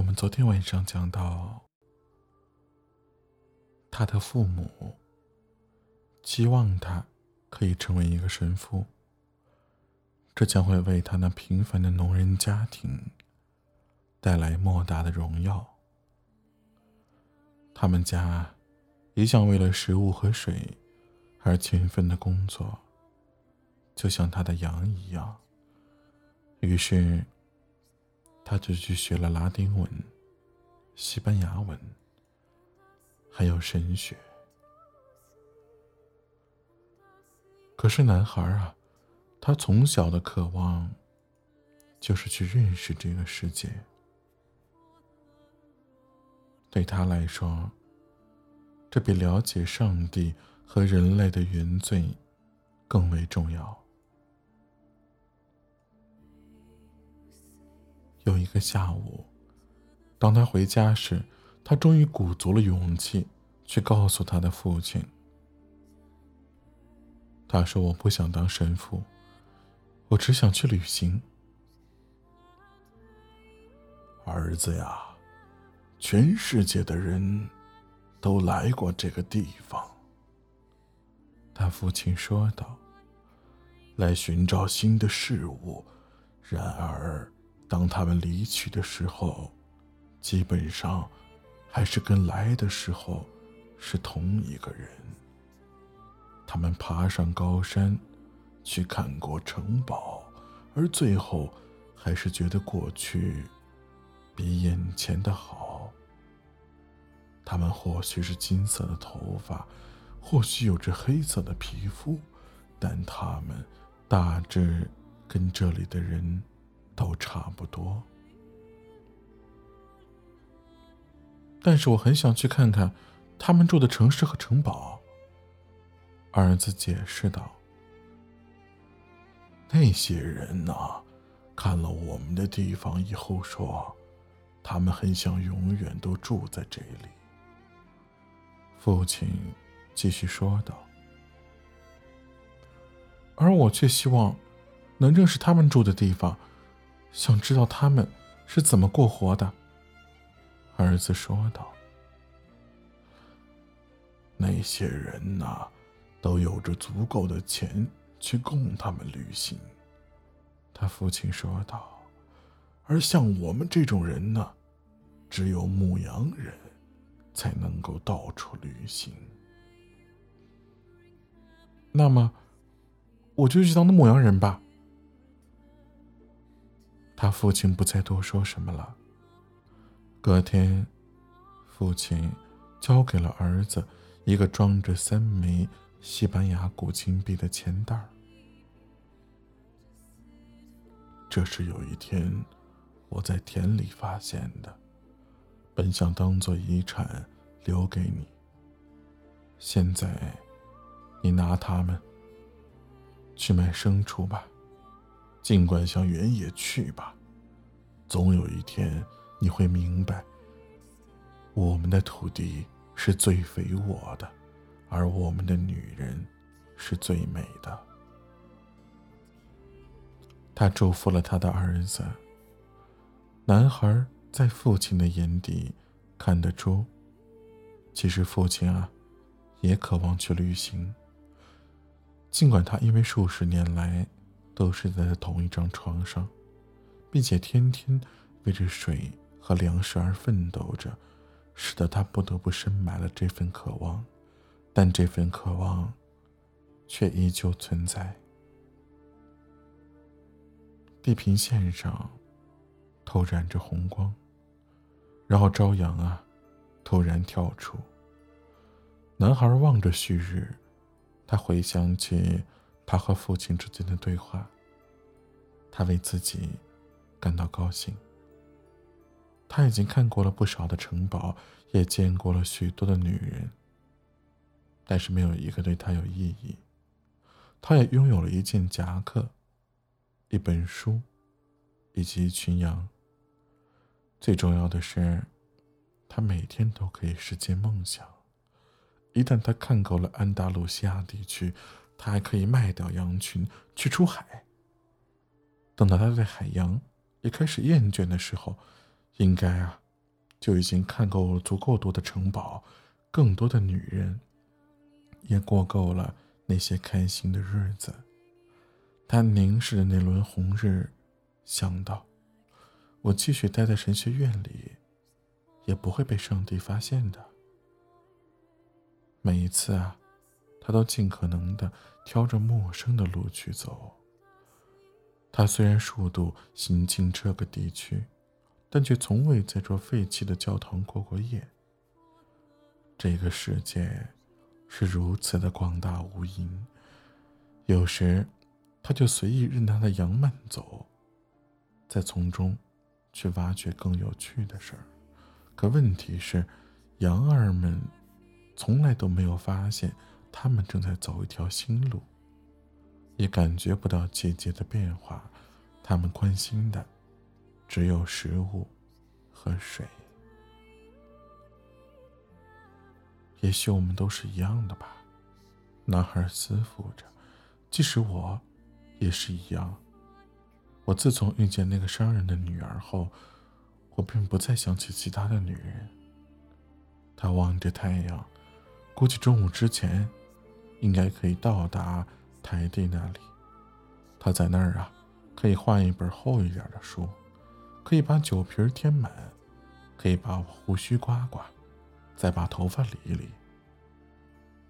我们昨天晚上讲到，他的父母期望他可以成为一个神父，这将会为他那平凡的农人家庭带来莫大的荣耀。他们家一向为了食物和水而勤奋的工作，就像他的羊一样。于是。他就去学了拉丁文、西班牙文，还有神学。可是男孩啊，他从小的渴望就是去认识这个世界。对他来说，这比了解上帝和人类的原罪更为重要。有一个下午，当他回家时，他终于鼓足了勇气去告诉他的父亲。他说：“我不想当神父，我只想去旅行。”儿子呀，全世界的人都来过这个地方。他父亲说道：“来寻找新的事物，然而……”当他们离去的时候，基本上还是跟来的时候是同一个人。他们爬上高山，去看过城堡，而最后还是觉得过去比眼前的好。他们或许是金色的头发，或许有着黑色的皮肤，但他们大致跟这里的人。都差不多，但是我很想去看看他们住的城市和城堡。儿子解释道：“那些人呐，看了我们的地方以后说，他们很想永远都住在这里。”父亲继续说道：“而我却希望能认识他们住的地方。”想知道他们是怎么过活的，儿子说道。那些人呐，都有着足够的钱去供他们旅行，他父亲说道。而像我们这种人呢，只有牧羊人，才能够到处旅行。那么，我就去当那牧羊人吧。他父亲不再多说什么了。隔天，父亲交给了儿子一个装着三枚西班牙古金币的钱袋儿。这是有一天我在田里发现的，本想当做遗产留给你。现在，你拿它们去买牲畜吧。尽管向原野去吧，总有一天你会明白，我们的土地是最肥沃的，而我们的女人是最美的。他祝福了他的儿子。男孩在父亲的眼底看得出，其实父亲啊，也渴望去旅行。尽管他因为数十年来。都是在同一张床上，并且天天为着水和粮食而奋斗着，使得他不得不深埋了这份渴望，但这份渴望却依旧存在。地平线上透染着红光，然后朝阳啊，突然跳出。男孩望着旭日，他回想起。他和父亲之间的对话，他为自己感到高兴。他已经看过了不少的城堡，也见过了许多的女人，但是没有一个对他有意义。他也拥有了一件夹克、一本书，以及一群羊。最重要的是，他每天都可以实现梦想。一旦他看够了安达卢西亚地区，他还可以卖掉羊群去出海。等到他对海洋也开始厌倦的时候，应该啊就已经看够了足够多的城堡，更多的女人，也过够了那些开心的日子。他凝视着那轮红日，想到：我继续待在神学院里，也不会被上帝发现的。每一次啊，他都尽可能的挑着陌生的路去走。他虽然数度行进这个地区。但却从未在这废弃的教堂过过夜。这个世界是如此的广大无垠，有时他就随意任他的羊慢走，在从中去挖掘更有趣的事儿。可问题是，羊儿们从来都没有发现他们正在走一条新路，也感觉不到季节的变化。他们关心的。只有食物和水。也许我们都是一样的吧，男孩思忖着。即使我，也是一样。我自从遇见那个商人的女儿后，我便不再想起其他的女人。他望着太阳，估计中午之前，应该可以到达台地那里。他在那儿啊，可以换一本厚一点的书。可以把酒瓶填满，可以把胡须刮刮，再把头发理一理。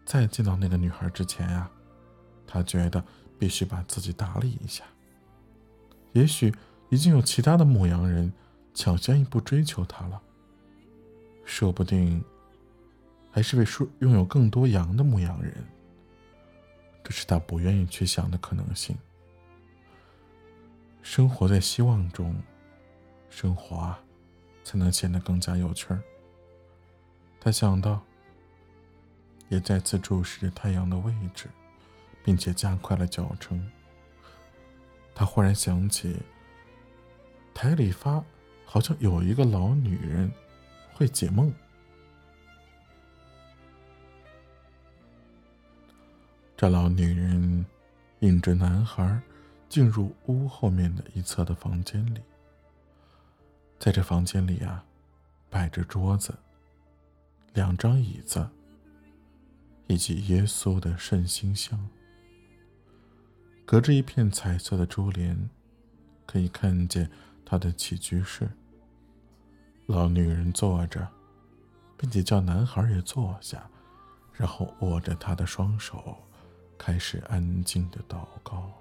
在见到那个女孩之前啊，他觉得必须把自己打理一下。也许已经有其他的牧羊人抢先一步追求他了，说不定还是位说拥有更多羊的牧羊人。是他不愿意去想的可能性。生活在希望中。生活，才能显得更加有趣儿。他想到，也再次注视着太阳的位置，并且加快了脚程。他忽然想起，台里发好像有一个老女人会解梦。这老女人引着男孩进入屋后面的一侧的房间里。在这房间里啊，摆着桌子、两张椅子，以及耶稣的圣心像。隔着一片彩色的珠帘，可以看见他的起居室。老女人坐着，并且叫男孩也坐下，然后握着他的双手，开始安静的祷告。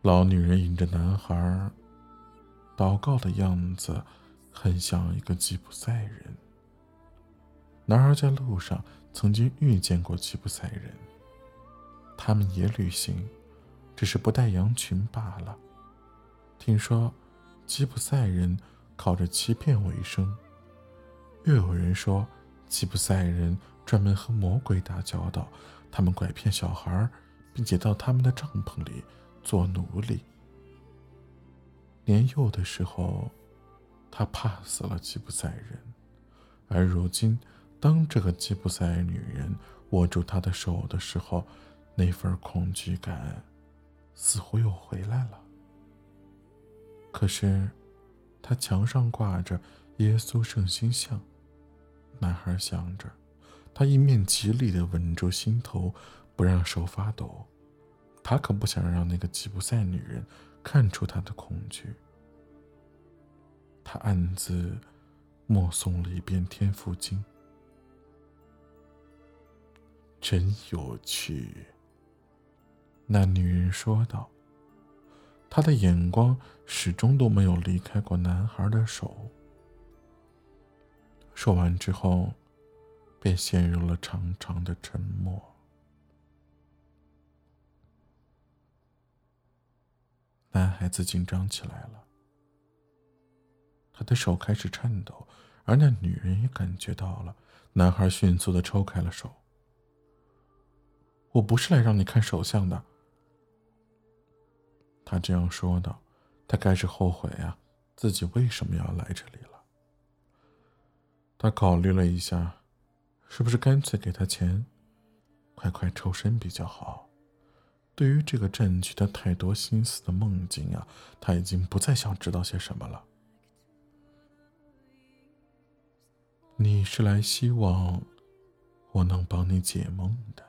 老女人引着男孩。祷告的样子很像一个吉普赛人。男孩在路上曾经遇见过吉普赛人，他们也旅行，只是不带羊群罢了。听说吉普赛人靠着欺骗为生，又有人说吉普赛人专门和魔鬼打交道，他们拐骗小孩，并且到他们的帐篷里做奴隶。年幼的时候，他怕死了吉普赛人，而如今，当这个吉普赛女人握住他的手的时候，那份恐惧感似乎又回来了。可是，他墙上挂着耶稣圣心像，男孩想着，他一面极力的稳住心头，不让手发抖，他可不想让那个吉普赛女人。看出他的恐惧，他暗自默诵了一遍《天父经》，真有趣。那女人说道，她的眼光始终都没有离开过男孩的手。说完之后，便陷入了长长的沉默。男孩子紧张起来了，他的手开始颤抖，而那女人也感觉到了。男孩迅速的抽开了手。我不是来让你看手相的，他这样说道。他开始后悔啊，自己为什么要来这里了。他考虑了一下，是不是干脆给他钱，快快抽身比较好。对于这个占据他太多心思的梦境啊，他已经不再想知道些什么了。你是来希望我能帮你解梦的。”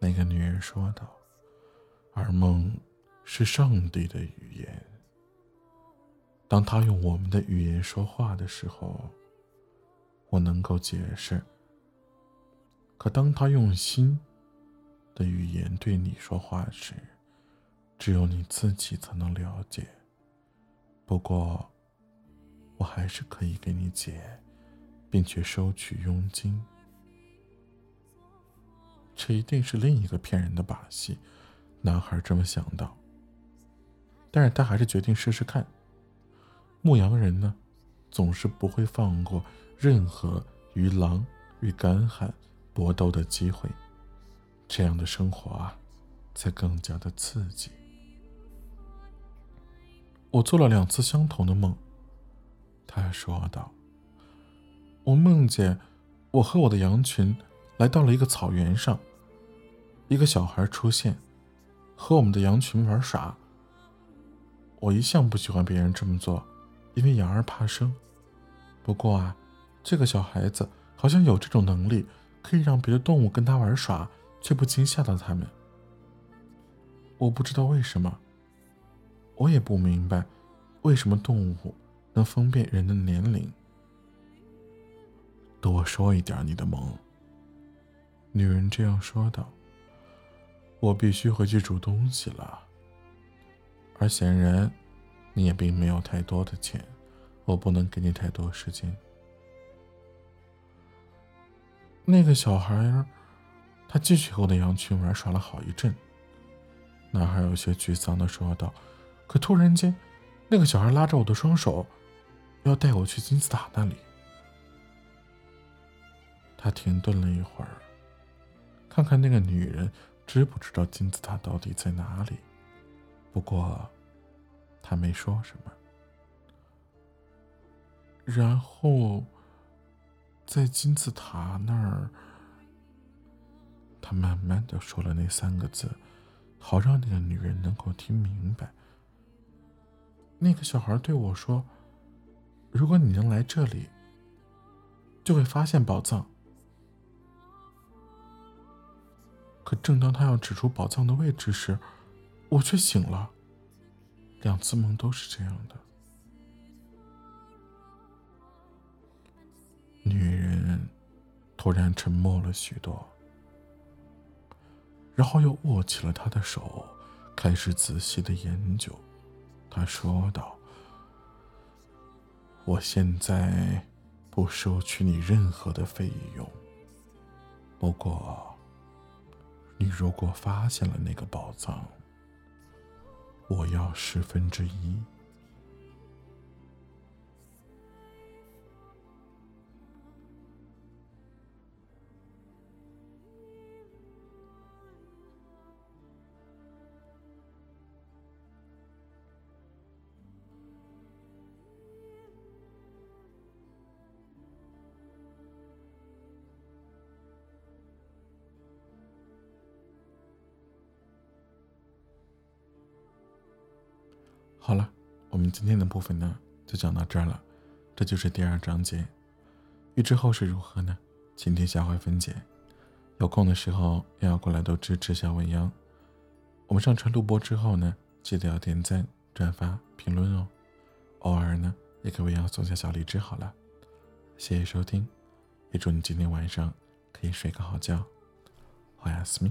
那个女人说道，“而梦是上帝的语言。当他用我们的语言说话的时候，我能够解释；可当他用心的语言对你说话时，只有你自己才能了解。不过，我还是可以给你解，并且收取佣金。这一定是另一个骗人的把戏，男孩这么想到。但是他还是决定试试看。牧羊人呢，总是不会放过任何与狼与干旱搏斗的机会。这样的生活啊，才更加的刺激。我做了两次相同的梦。他说道：“我梦见我和我的羊群来到了一个草原上，一个小孩出现，和我们的羊群玩耍。我一向不喜欢别人这么做，因为羊儿怕生。不过啊，这个小孩子好像有这种能力，可以让别的动物跟他玩耍，却不惊吓到他们。我不知道为什么。”我也不明白，为什么动物能分辨人的年龄。多说一点你的梦。女人这样说道：“我必须回去煮东西了，而显然，你也并没有太多的钱，我不能给你太多时间。”那个小孩，他继续和我的羊群玩耍了好一阵。男孩有些沮丧的说道。可突然间，那个小孩拉着我的双手，要带我去金字塔那里。他停顿了一会儿，看看那个女人知不知道金字塔到底在哪里。不过，他没说什么。然后，在金字塔那儿，他慢慢的说了那三个字，好让那个女人能够听明白。那个小孩对我说：“如果你能来这里，就会发现宝藏。”可正当他要指出宝藏的位置时，我却醒了。两次梦都是这样的。女人突然沉默了许多，然后又握起了他的手，开始仔细的研究。他说道：“我现在不收取你任何的费用。不过，你如果发现了那个宝藏，我要十分之一。”好了，我们今天的部分呢就讲到这儿了，这就是第二章节。欲知后事如何呢？请听下回分解。有空的时候也要过来多支持小未央。我们上传录播之后呢，记得要点赞、转发、评论哦。偶尔呢，也给未央送下小荔枝好了。谢谢收听，也祝你今天晚上可以睡个好觉。好呀，思密。